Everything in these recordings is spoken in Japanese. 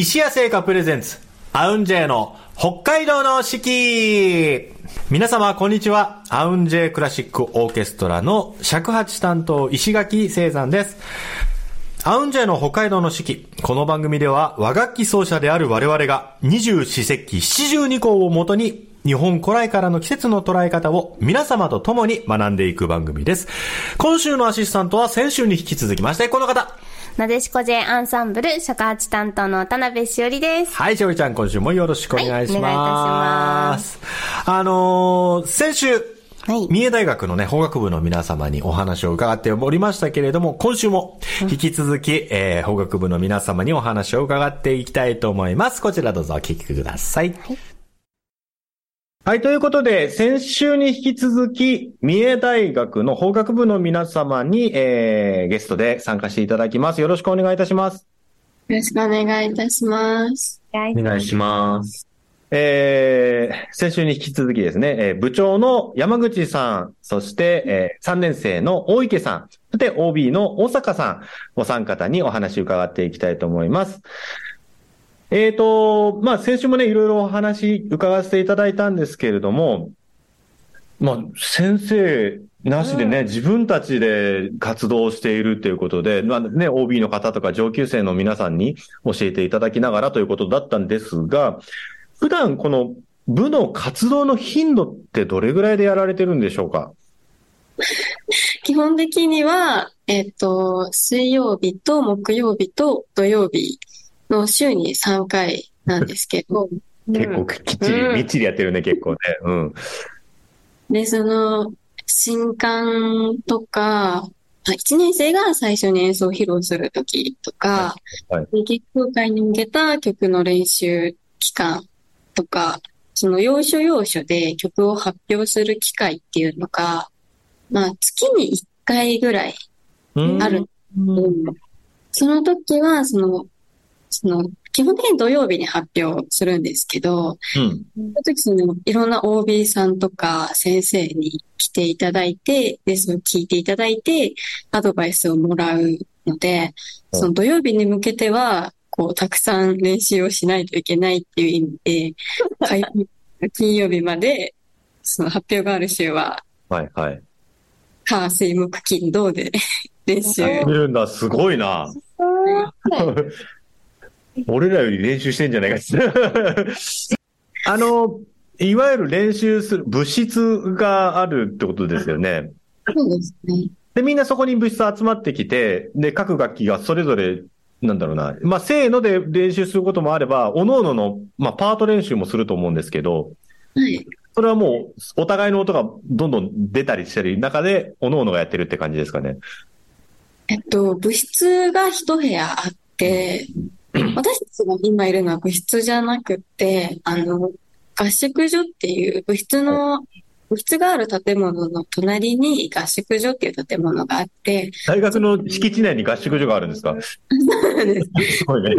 石屋製菓プレゼンツ、アウンジェイの北海道の四季皆様、こんにちは。アウンジェイクラシックオーケストラの尺八担当、石垣聖山です。アウンジェイの北海道の四季。この番組では、和楽器奏者である我々が、二十四節気七十二項をもとに、日本古来からの季節の捉え方を皆様と共に学んでいく番組です。今週のアシスタントは先週に引き続きまして、この方。なでしこ J アンサンブル尺八担当の田辺しおりです。はい、しおりちゃん、今週もよろしくお願いします。はいお願いいたします。あのー先週、はい三重大学のね、法学部の皆様にお話を伺っておりましたけれども、今週も引き続き、えー法学部の皆様にお話を伺っていきたいと思います。こちらどうぞお聞きください。はい。ということで、先週に引き続き、三重大学の法学部の皆様に、えーゲストで参加していただきます。よろしくお願いいたします。よろしくお願いいたします。お願いします。えー、先週に引き続きですね、えー部長の山口さん、そして、えー3年生の大池さん、そして OB の大阪さん、お三方にお話を伺っていきたいと思います。えーと、まあ、先週もね、いろいろお話伺わせていただいたんですけれども、まあ、先生なしでね、自分たちで活動しているということで、まあね、OB の方とか上級生の皆さんに教えていただきながらということだったんですが、普段この部の活動の頻度ってどれぐらいでやられてるんでしょうか？基本的には、えっと、水曜日と木曜日と土曜日の週に3回なんですけど、結構きっちり、うんみっちりやってるね、結構ね。うん。で、その、新刊とか、1年生が最初に演奏を披露するときとか、はいで月空会に向けた曲の練習期間とか、その要所要所で曲を発表する機会っていうのが、まあ月に1回ぐらいうんある。その時は、その、その、基本的に土曜日に発表するんですけど、うん。その時その、いろんな OB さんとか先生に来ていただいて、で、その聞いていただいて、アドバイスをもらうので、うんその土曜日に向けては、こう、たくさん練習をしないといけないっていう意味で、金曜日まで、その発表がある週は、はい、はい。火、水、木、金、土で 練習。見るんだ、すごいな。俺らより練習してんじゃないか。あの、いわゆる練習する物質があるってことですよね。そうですね。で、みんなそこに物質集まってきて、で、各楽器がそれぞれ、なんだろうな、まあ、せーので練習することもあれば、各々の、まあ、パート練習もすると思うんですけど、はい。それはもう、お互いの音がどんどん出たりしてる中で、各々がやってるって感じですかね。えっと、部室が一部屋あって、私たちが今いるのは部室じゃなくて、あの、合宿所っていう部室の、部室がある建物の隣に合宿所っていう建物があって、大学の敷地内に合宿所があるんですか？そうなんです。すごいね。っ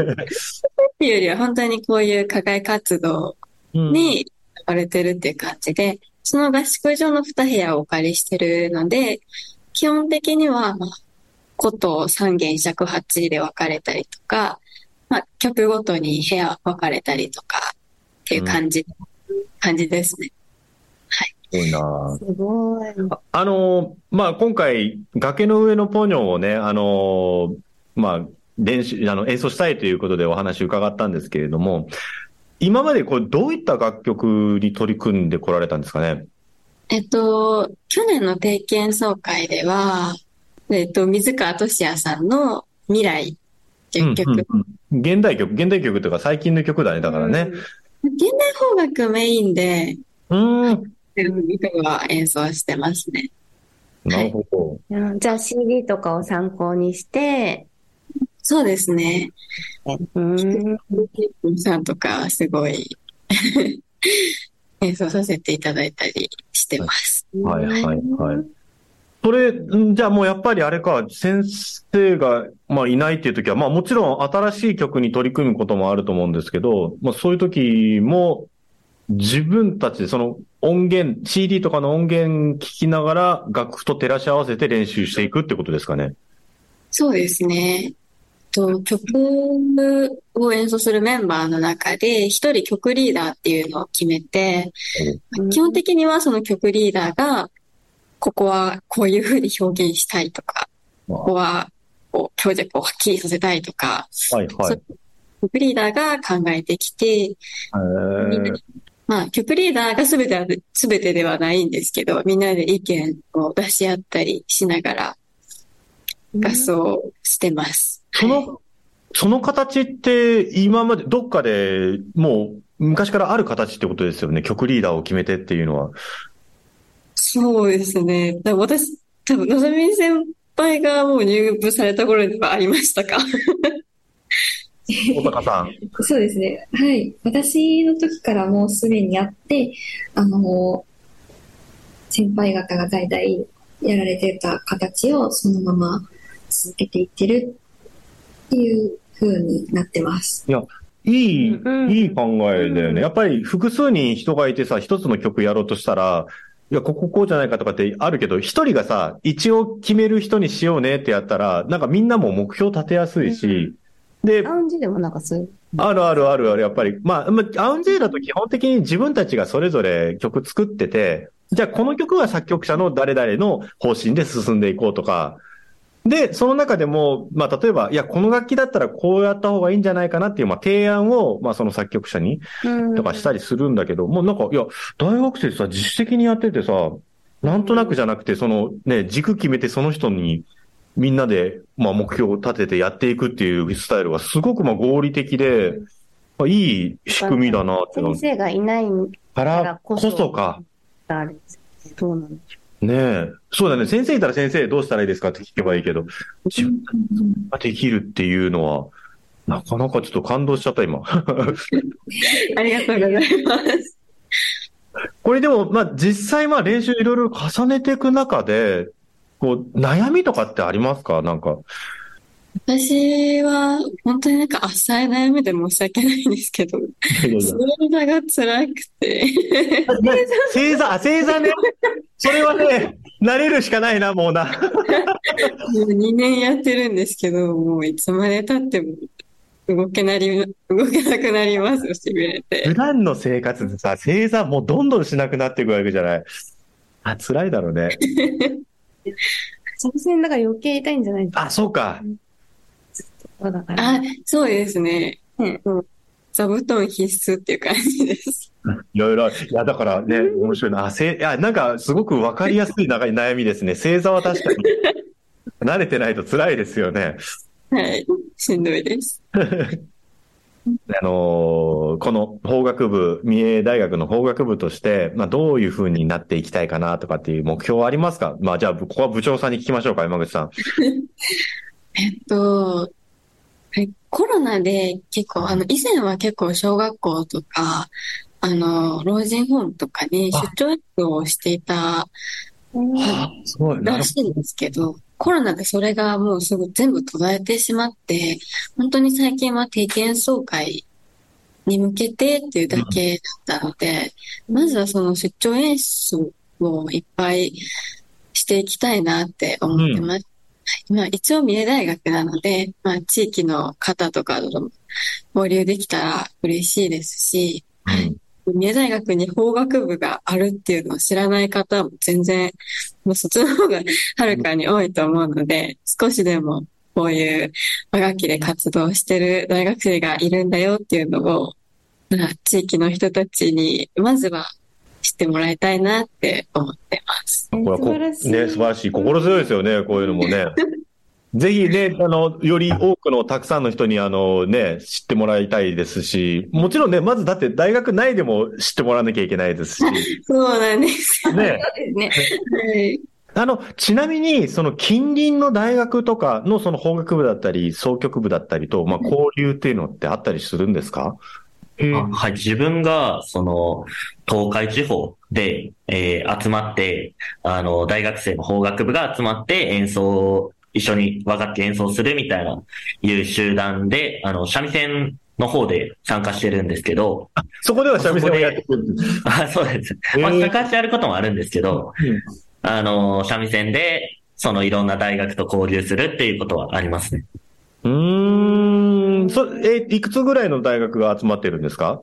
ていうよりは本当にこういう課外活動うんに使われてるっていう感じで、その合宿所の2部屋をお借りしてるので、基本的には、まあ、こと三弦尺八で分かれたりとか、まあ、曲ごとに部屋分かれたりとかっていう感じ、感じですね。すごいなすごい。ああの、まあ、今回、崖の上のポニョをね、あの、まあ、練習、あの、演奏したいということでお話伺ったんですけれども、今までこれどういった楽曲に取り組んでこられたんですかね？えっと、去年の定期演奏会では、えっと、水川俊也さんの未来っていうんうんうん現代曲、現代曲というか最近の曲だね、だからね。現代邦楽メインで、うん。僕は演奏してますね。なるほど。うんじゃあ CD とかを参考にして、そうですね。うん。さんとかすごい 演奏させていただいたりしてます。はい、はい、はい。それ、んじゃあもうやっぱりあれか、先生が、まあ、いないっていう時は、まあもちろん新しい曲に取り組むこともあると思うんですけど、まあそういう時も、自分たちでその音源、CD とかの音源聞きながら楽譜と照らし合わせて練習していくってことですかね。そうですね。と、曲を演奏するメンバーの中で、一人曲リーダーっていうのを決めて、基本的にはその曲リーダーが、ここはこういうふうに表現したいとか、ここはこう強弱をはっきりさせたいとか、はいはい。曲リーダーが考えてきて、みんなでまあ、曲リーダーが全ては、全てではないんですけど、みんなで意見を出し合ったりしながら、合奏してます。その、その形って今までどっかでもう昔からある形ってことですよね。曲リーダーを決めてっていうのは。そうですね。だ私、多分、のぞみ先輩がもう入部された頃にはありましたか小坂さん。そうですね。はい。私の時からもうすでにあって、あの、先輩方が代々やられてた形をそのまま続けていってるっていう風になってます。いい、うんいい考えだようんね。やっぱり複数人人がいてさ、一つの曲やろうとしたら、いや、こここうじゃないかとかってあるけど、一人がさ、一応決める人にしようねってやったら、なんかみんなも目標立てやすいし、で、ラウンジでもなんかそういう。あるあるあるある、やっぱり。まあ、まあアウンジェイだと基本的に自分たちがそれぞれ曲作ってて、じゃあこの曲は作曲者の誰々の方針で進んでいこうとか、で、その中でも、まあ、例えば、いや、この楽器だったらこうやった方がいいんじゃないかなっていう、まあ、提案を、まあ、その作曲者にとかしたりするんだけど、もうなんか、いや、大学生さ、自主的にやっててさ、なんとなくじゃなくて、そのね、軸決めてその人に、みんなで、まあ、目標を立ててやっていくっていうスタイルがすごくまあ合理的で、まあ、いい仕組みだなって。いうの先生がいないからこそ。か。あれですね。どうなんでしょねえ。そうだね。先生いたら先生どうしたらいいですかって聞けばいいけど、自分ができるっていうのは、なかなかちょっと感動しちゃった、今。ありがとうございます。これでも、まあ実際まあ練習いろいろ重ねていく中で、こう、悩みとかってありますか？なんか。私は、本当になんか浅い悩みで申し訳ないんですけど、正座が辛くて、正座、あ、正座ね。それはね、慣れるしかないな、もうな。もう2年やってるんですけど、もういつまで経っても動けなり、動けなくなりますよ、しびれて。普段の生活でさ、正座もうどんどんしなくなっていくわけじゃない。あ、辛いだろうね。う。作戦だから余計痛いんじゃないですか？あ、そうか。だから。あ、そうですね。ねうん座布団必須っていう感じです。いろいろ、いや、だからね、面白いな。あ、せい、いや、なんか、すごくわかりやすい長い悩みですね。正座は確かに。慣れてないと辛いですよね。はい。しんどいです。あのーこの法学部、三重大学の法学部として、まあ、どういう風になっていきたいかなとかっていう目標はありますか？まあ、じゃあ、ここは部長さんに聞きましょうか、山口さん。えっと、はいコロナで結構、あの、以前は結構小学校とか、あの、老人ホームとかに出張活動をしていたらるしいんですけど、コロナでそれがもうすぐ全部途絶えてしまって、本当に最近は定期演奏会に向けてっていうだけだったので、まずはその出張演奏をいっぱいしていきたいなって思ってます。はいまあ、一応三重大学なので、まあ、地域の方とかとも交流できたら嬉しいですし。うん三重大学に法学部があるっていうのを知らない方も全然、もうそっちの方がはるかに多いと思うので、少しでもこういう和楽器で活動してる大学生がいるんだよっていうのを、まあ地域の人たちにまずは知ってもらいたいなって思ってます。これはこ素晴らしいね、素晴らしい。心強いですよね、こういうのもね。ぜひね、あの、より多くのたくさんの人に、あのね、知ってもらいたいですし、もちろんね、まずだって大学内でも知ってもらわなきゃいけないですし、そうなんですよね。ね。はいあの、ちなみに、その近隣の大学とかのその法学部だったり、総局部だったりと、まあ、交流っていうのってあったりするんですか？あはい、自分が、その、東海地方で、えー集まって、あの、大学生の法学部が集まって演奏、一緒に和楽器演奏するみたいな、いう集団で、あの、三味線の方で参加してるんですけど、そこでは三味線をやってくる。あそうです。へーまあ、高橋やることもあるんですけど、うんあの、三味線で、そのいろんな大学と交流するっていうことはありますね。うーん、そ、え、いくつぐらいの大学が集まってるんですか？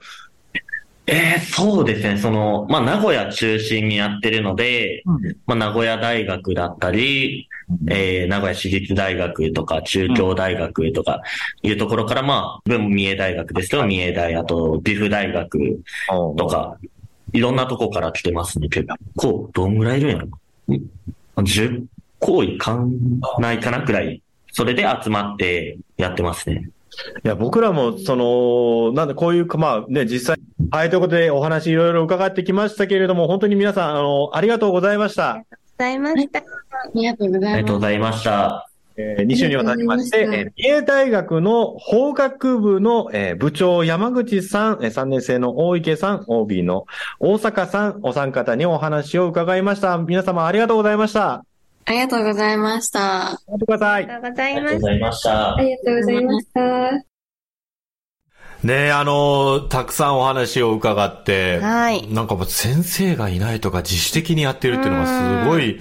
えー、そうですね。その、まあ、名古屋中心にやってるので、うんまあ、名古屋大学だったり、えー、名古屋市立大学とか、中京大学とか、いうところから、まあ、文三重大学ですけど、三重大、あと、美府大学とか、いろんなとこから来てますね。結構、どんぐらいいるんやろん ?10 個いかんないかなくらい。それで集まってやってますね。いや、僕らも、その、なんでこういうか、まあね、実際、はい、ということでお話いろいろ伺ってきましたけれども、本当に皆さん、あの、ありがとうございました。ございました。ありがとうございます。ありがとうございました。えー、2週にわたりまして、えー三重大学の法学部の、えー部長山口さん、えー3年生の大池さん、OB の大阪さん、お三方にお話を伺いました。皆様ありがとうございました。ありがとうございました。ありがとうございました。ありがとうございました。ねえ、あの、たくさんお話を伺って、はいなんかもう先生がいないとか自主的にやってるっていうのがすごい、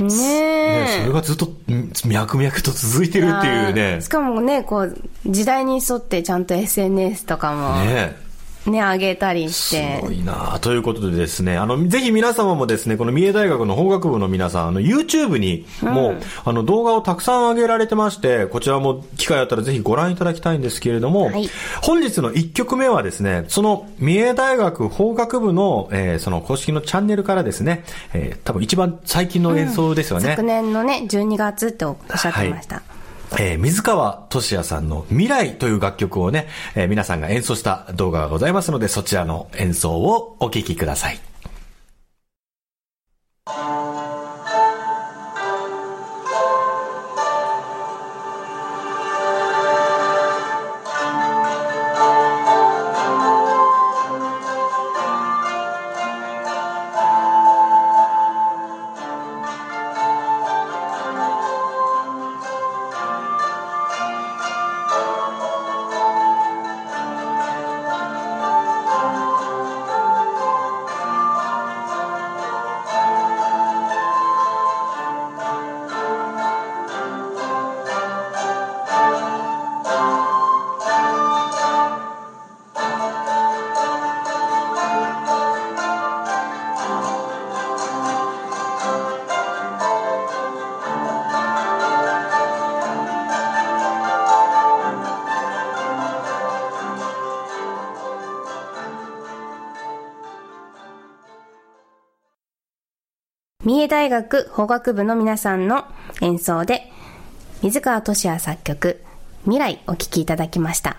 ねねえ。それがずっとん脈々と続いてるっていうねし。かもね、こう、時代に沿ってちゃんと SNS とかもねね、上げたりすして。ごいなということでですね、あの、ぜひ皆様もですね、この三重大学の法学部の皆さん、あの、YouTube にも、あの、動画をたくさん上げられてまして、こちらも機会あったらぜひご覧いただきたいんですけれども、はい本日の1曲目はですね、その三重大学法学部の、えーその公式のチャンネルからですね、えー多分一番最近の演奏ですよね。昨年のね、12月っておっしゃってました。えー水川俊也さんの未来という楽曲をね、えー皆さんが演奏した動画がございますので、そちらの演奏をお聴きください。三重大学法学部の皆さんの演奏で、水川俊也作曲、未来お聴きいただきました。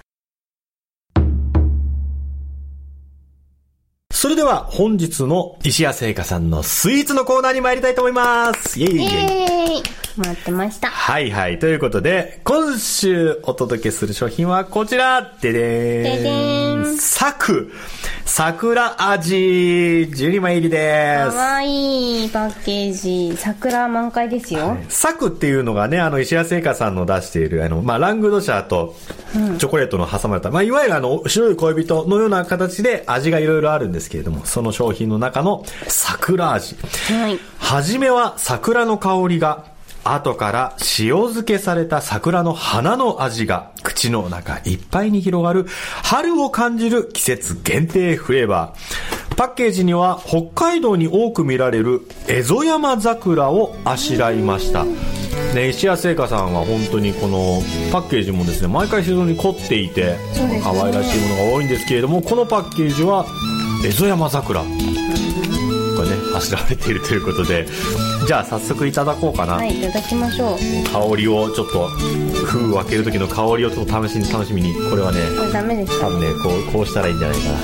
それでは本日の石谷製菓さんのスイーツのコーナーに参りたいと思います。イェイイェイ待ってました。はいはい。ということで、今週お届けする商品はこちらででーん。ででーんサク。桜味。12枚入りでかす。わいいパッケージ。桜満開ですよ。サクっていうのがね、あの、石谷製菓さんの出している、あの、まあ、ラングドシャーと、チョコレートの挟まれた、まあ、いわゆるあの、白い恋人のような形で味がいろいろあるんですけれども、その商品の中の桜味。はい。はじめは桜の香りが、後から塩漬けされた桜の花の味が口の中いっぱいに広がる春を感じる季節限定フレーバー。パッケージには北海道に多く見られるエゾヤマ桜をあしらいました。ね、石谷製菓さんは本当にこのパッケージもですね、毎回非常に凝っていて、可愛らしいものが多いんですけれども、このパッケージはエゾヤマ桜。がね、あしらわれているということで、じゃあ早速いただこうかな。はい、いただきましょう。香りをちょっと、封を開ける時の香りをちょっと試しに楽しみに、これはね、これダメですか？多分ね、こう、こうしたらいいんじゃないかな。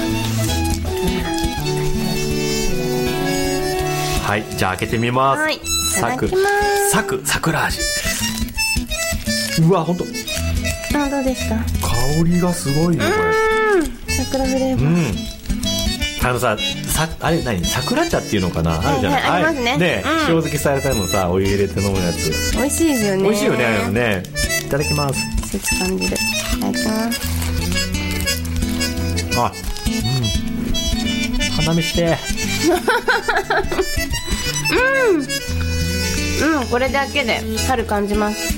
はい、じゃあ開けてみます。はいいただきますサク、桜味。うわ、ほんと、あ、どうですか？香りがすごいね、これ。うん。桜フレーバー。うん。あのさ、さ、あれ何？桜茶っていうのかな？あるじゃない、はいはいありますねね、うん塩漬けされたのさ、お湯入れて飲むやつ。美味しいですよね。美味しいよね、あれね。いただきます。季節感じる。いただきます。あ、うん。花見して。うん、これだけで春感じます。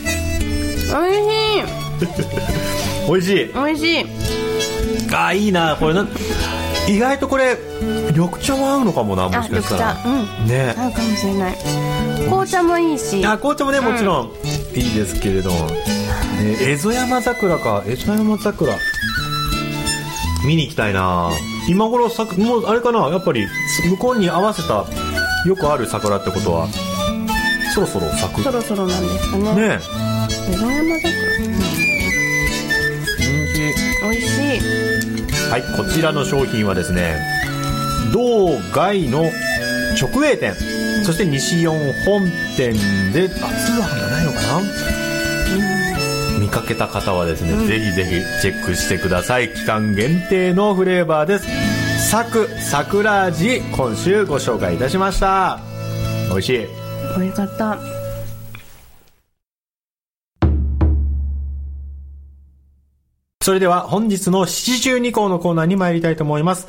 美味しい。美味しい美味しいあーいいなこれな意外とこれ緑茶も合うのかもなもしかしたら。茶。うん。ね。合うかもしれない。紅茶もいいし。あ紅茶もねもちろんいいですけれども、ね、蝦夷山桜か蝦夷山桜。見に行きたいな。今頃さもうあれかなやっぱり向こうに合わせたよくある桜ってことはそろそろ咲く。そろそろなんですかね。ね。江戸山桜。美味しいはいこちらの商品はですね道外の直営店そして西四本店であ通販じゃないのかな？見かけた方はですね、ぜひぜひチェックしてください。期間限定のフレーバーです。サク桜味今週ご紹介いたしました。美味しい。美味しかったそれでは本日の七十二項のコーナーに参りたいと思います。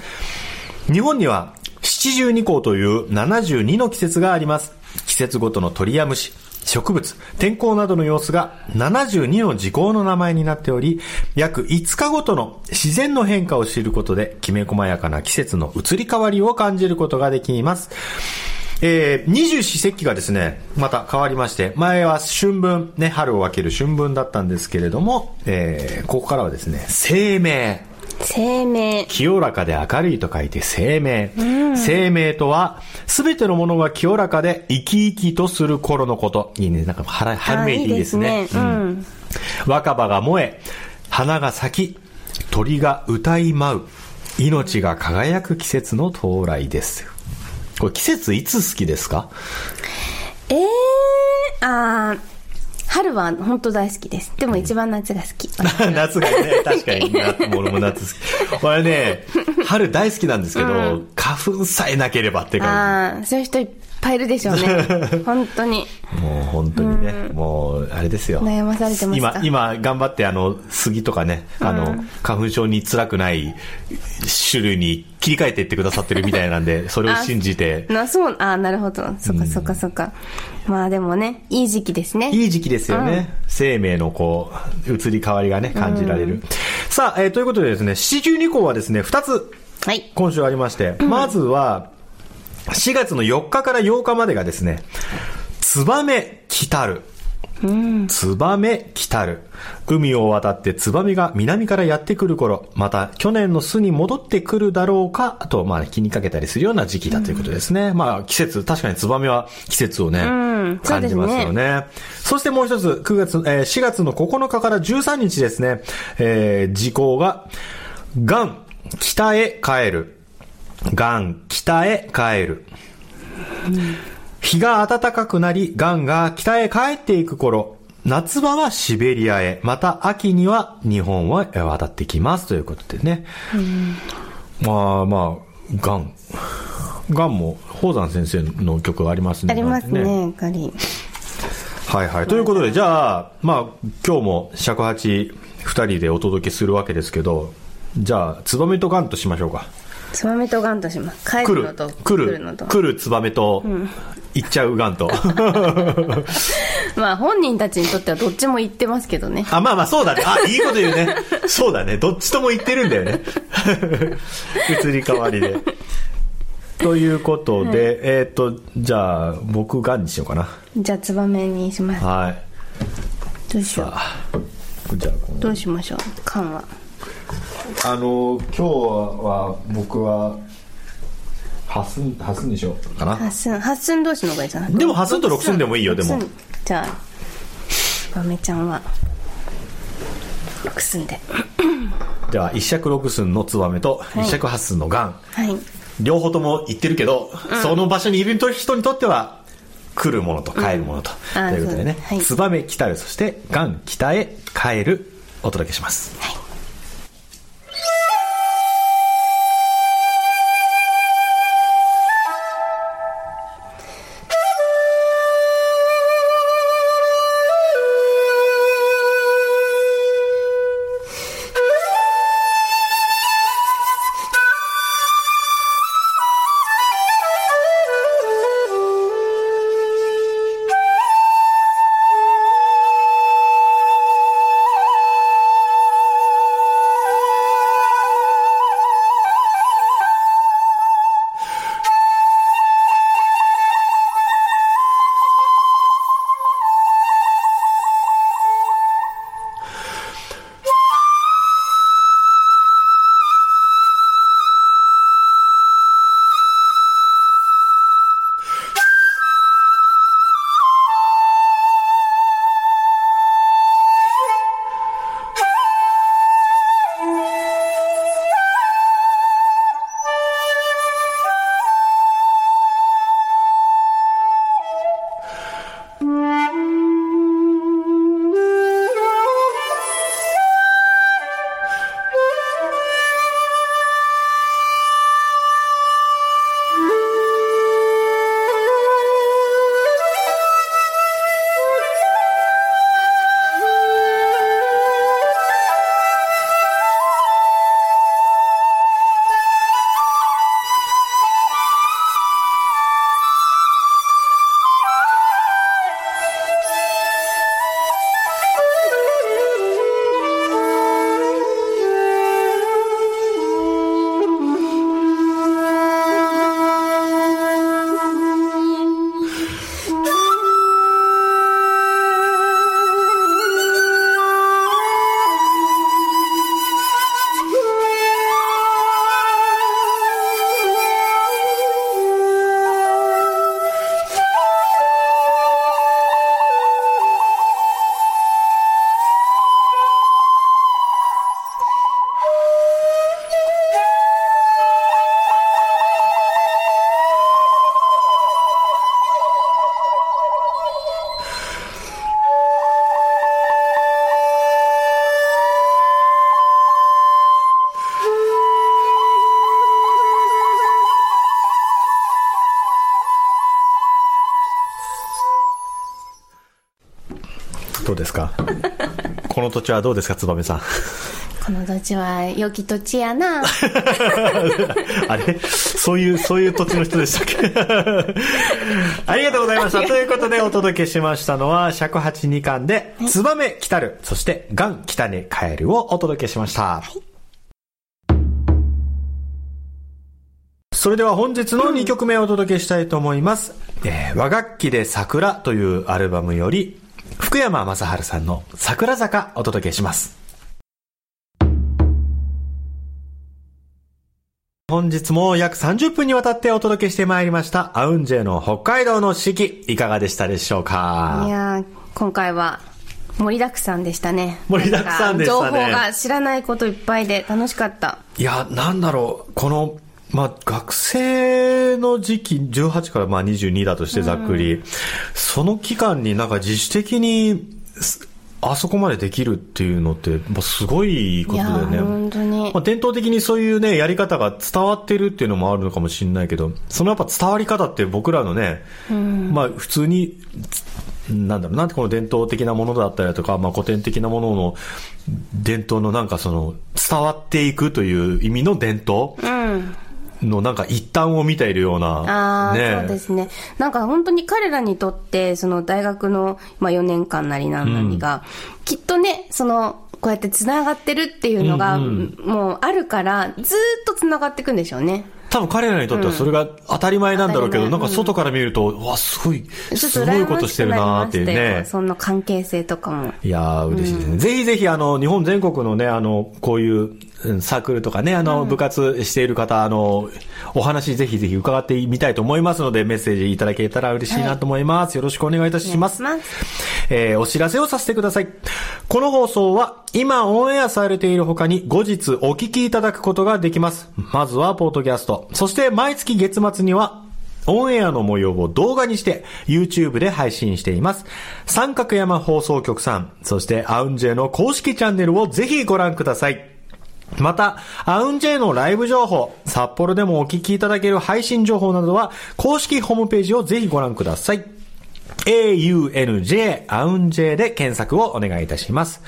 日本には七十二項という72の季節があります。季節ごとの鳥や虫、植物、天候などの様子が72の時効の名前になっており、約5日ごとの自然の変化を知ることで、きめ細やかな季節の移り変わりを感じることができます。えー、二十四節気がですね、また変わりまして、前は春分、ね、春を分ける春分だったんですけれども、えー、ここからはですね、生命。生命清らかで明るいと書いて生命。生命とは、すべてのものが清らかで生き生きとする頃のこと。いいね、なんか春、春めいていいですね。あうん若葉が燃え、花が咲き、鳥が歌い舞う、命が輝く季節の到来です。これ季節いつ好きですか？ええー、あー春は本当大好きです。でも一番夏が好き、夏がね、確かに、夏俺も夏好き。これね、春大好きなんですけど、花粉さえなければって感ああそういう人いっぱいいるでしょうね。本当に。じ。もう本当にね、もう、あれですよ。悩まされてます。か今、今、頑張って、あの、杉とかね、あの、花粉症に辛くない種類に切り替えていってくださってるみたいなんで、それを信じて、なそうあーなるほど。そっかそっかそっか、まあでもねいい時期ですね。いい時期ですよね。生命のこう、移り変わりがね、感じられる。さあ、えーということでですね、七十二項はですね、二つ、はい。今週ありまして、まずは、4月の4日から8日までがですね、ツバメ来たる。ツバメ来たる。海を渡ってツバメが南からやってくる頃、また去年の巣に戻ってくるだろうか、と、まあ気にかけたりするような時期だということですね。まあ季節、確かにツバメは季節をね、ん感じますよね。そしてもう一つ、9月、えー4月の9日から13日ですね、えー時効が、ガン、北へ帰る。ガン、北へ帰る。日が暖かくなり、ガンが北へ帰っていく頃、夏場はシベリアへ、また秋には日本へ渡ってきますということでね。まあまあ、ガン。ガンも、宝山先生の曲がありますね。ありますねガリはいはい。ということで、じゃあ、まあ、今日も尺八二人でお届けするわけですけど、じゃあ、ツバメとガンとしましょうか。ツバメとガンとします帰来るるのと、来るのと、来るツバメと、行っちゃうガンと。まあ本人たちにとってはどっちも言ってますけどねあ、まあまあ、そうだね。あ、いいこと言うね。そうだね。どっちとも言ってるんだよね。移り変わりで。ということで、えっ、と、じゃあ、僕ガンにしようかな。じゃあツバメにしますはい。どうしよあじゃあ、このうどうしましょう缶はあの今日は僕はハスンハスンにしようかな？八寸八寸同士の方がいいじゃな。いでも八寸と六寸でもいいよ。でも。じゃあバメちゃんは六寸で。では一尺六寸のツバメとい。一尺八寸のガン、はい。両方とも言ってるけど、その場所にいる人にとっては来るものと帰るものと、うん。あということでね。はい。ツバメ来たるそしてガン北へ帰るお届けしますですか？この土地はどうですか、燕さん。この土地は良き土地やな。あれ？そういう、そういう土地の人でしたっけ？ありがとうございました。ということでお届けしましたのは、尺八二巻で、ツバメ来たる、そして、ガン来たね帰るをお届けしました。それでは本日の2曲目をお届けしたいと思います。えー和楽器で桜というアルバムより、福山雅治さんの桜坂お届けします。本日も約30分にわたってお届けしてまいりました、アウンジェの北海道の四季、いかがでしたでしょういかやー今回は盛りだくさんでしたね。盛りだくさんでしたね情報が知らないこといっぱいで楽しかった。いや、なんだろう、この、まあ、学生の時期、18からまあ22だとしてざっくり、その期間になんか自主的に、すあそこまでできるっていうのって、まあ、すごいことだよね。ー本当に。まあ、伝統的にそういうね、やり方が伝わってるっていうのもあるのかもしれないけど、そのやっぱ伝わり方って僕らのね、まあ普通に、なんだろうな、この伝統的なものだったりだとか、まあ古典的なものの伝統のなんかその、伝わっていくという意味の伝統。うん。のなんか一端を見ているようあな、あ、ね。そうですね。なんか本当に彼らにとって、その大学の、まあ、4年間なりなんなりが、きっとね、その、こうやって繋がってるっていうのが、うんもうあるから、ずーっと繋がっていくんでしょうね。多分彼らにとってはそれが当たり前なんだろうけど、うんなんか外から見ると、うわ、すごい、すとごいことしてくるなーっていうね。その関係性とかも。いやー、嬉しいですね。ぜひぜひ、あの、日本全国のね、あの、こういう、うんサークルとかね、あの、部活している方、あの、お話ぜひぜひ伺ってみたいと思いますので、メッセージいただけたら嬉しいなと思います。よろしくお願いいたします。ますえーお知らせをさせてください。この放送は、今オンエアされている他に後日お聞きいただくことができます。まずは、ポートキャスト。そして、毎月月末には、オンエアの模様を動画にして、YouTube で配信しています。三角山放送局さん、そしてアウンジェの公式チャンネルをぜひご覧ください。また、アウンジェイのライブ情報、札幌でもお聞きいただける配信情報などは、公式ホームページをぜひご覧ください。AUNJ、アウンジェで検索をお願いいたします。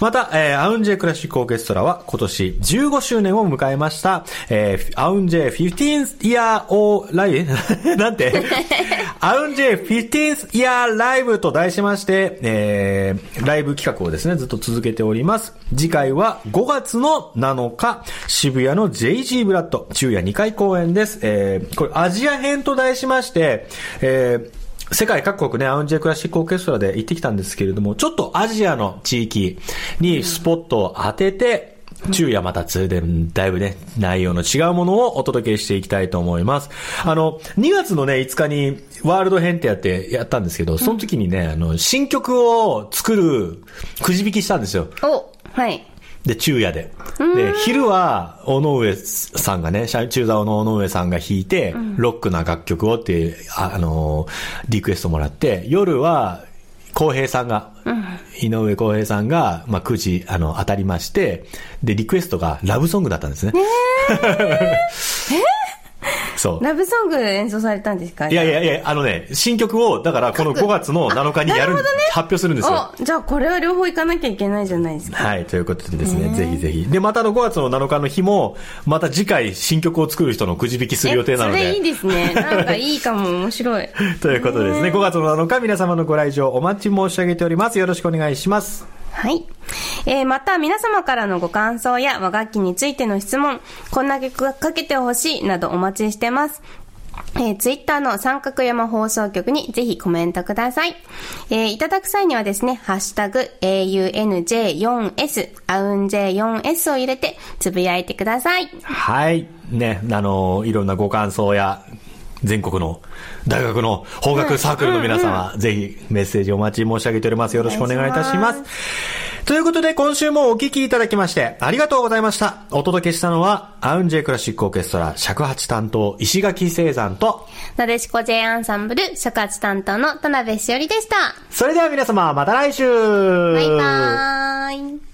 また、えーアウンジェクラシックオーケストラは今年15周年を迎えました、えーアウンジェ 15th Year O ライブなんて アウンジェ 15th Year Live と題しまして、えーライブ企画をですね、ずっと続けております。次回は5月の7日、渋谷の JG ブラッド、昼夜2回公演です。えーこれアジア編と題しまして、えー世界各国ね、アウンジェクラシックオーケストラで行ってきたんですけれども、ちょっとアジアの地域にスポットを当てて、昼夜また通で、だいぶね、内容の違うものをお届けしていきたいと思います。あの、2月のね、5日にワールド編ってやって、やったんですけど、その時にね、あの、新曲を作るくじ引きしたんですよ。お、はい。で、昼夜で。で、昼は、尾上さんがね、中座の尾上さんが弾いて、ロックな楽曲をっていう、あ、あのーリクエストもらって、夜は、浩平さんが、井上浩平さんが、まあ、9時、あの、当たりまして、で、リクエストがラブソングだったんですね。そう。ラブソング演奏されたんですか？いやいやいや、あのね、新曲を、だからこの5月の7日にやる、発表するんですよ。お、じゃあこれは両方行かなきゃいけないじゃないですか。はい、ということでですね、ぜひぜひ。で、またあの5月の7日の日も、また次回新曲を作る人のくじ引きする予定なのえそれいいで。ですね。なんかいいかも、面白い。ということでですね、5月の7日皆様のご来場お待ち申し上げております。よろしくお願いします。はい。えー、また皆様からのご感想や和楽器についての質問、こんな曲がかけてほしいなどお待ちしてます。えー、ツイッターの三角山放送局にぜひコメントください。えー、いただく際にはですね、ハッシュタグ AUNJ4S、アウン J4S を入れてつぶやいてください。はい。ね、あの、いろんなご感想や、全国の大学の法学サークルの皆様、ぜひメッセージお待ち申し上げております。よろしくお願いいたします。ということで、今週もお聞きいただきまして、ありがとうございました。お届けしたのは、アウンジェクラシックオーケストラ尺八担当、石垣聖山と、なでしこ J アンサンブル、尺八担当の田辺しおりでした。それでは皆様、また来週バイバーイ。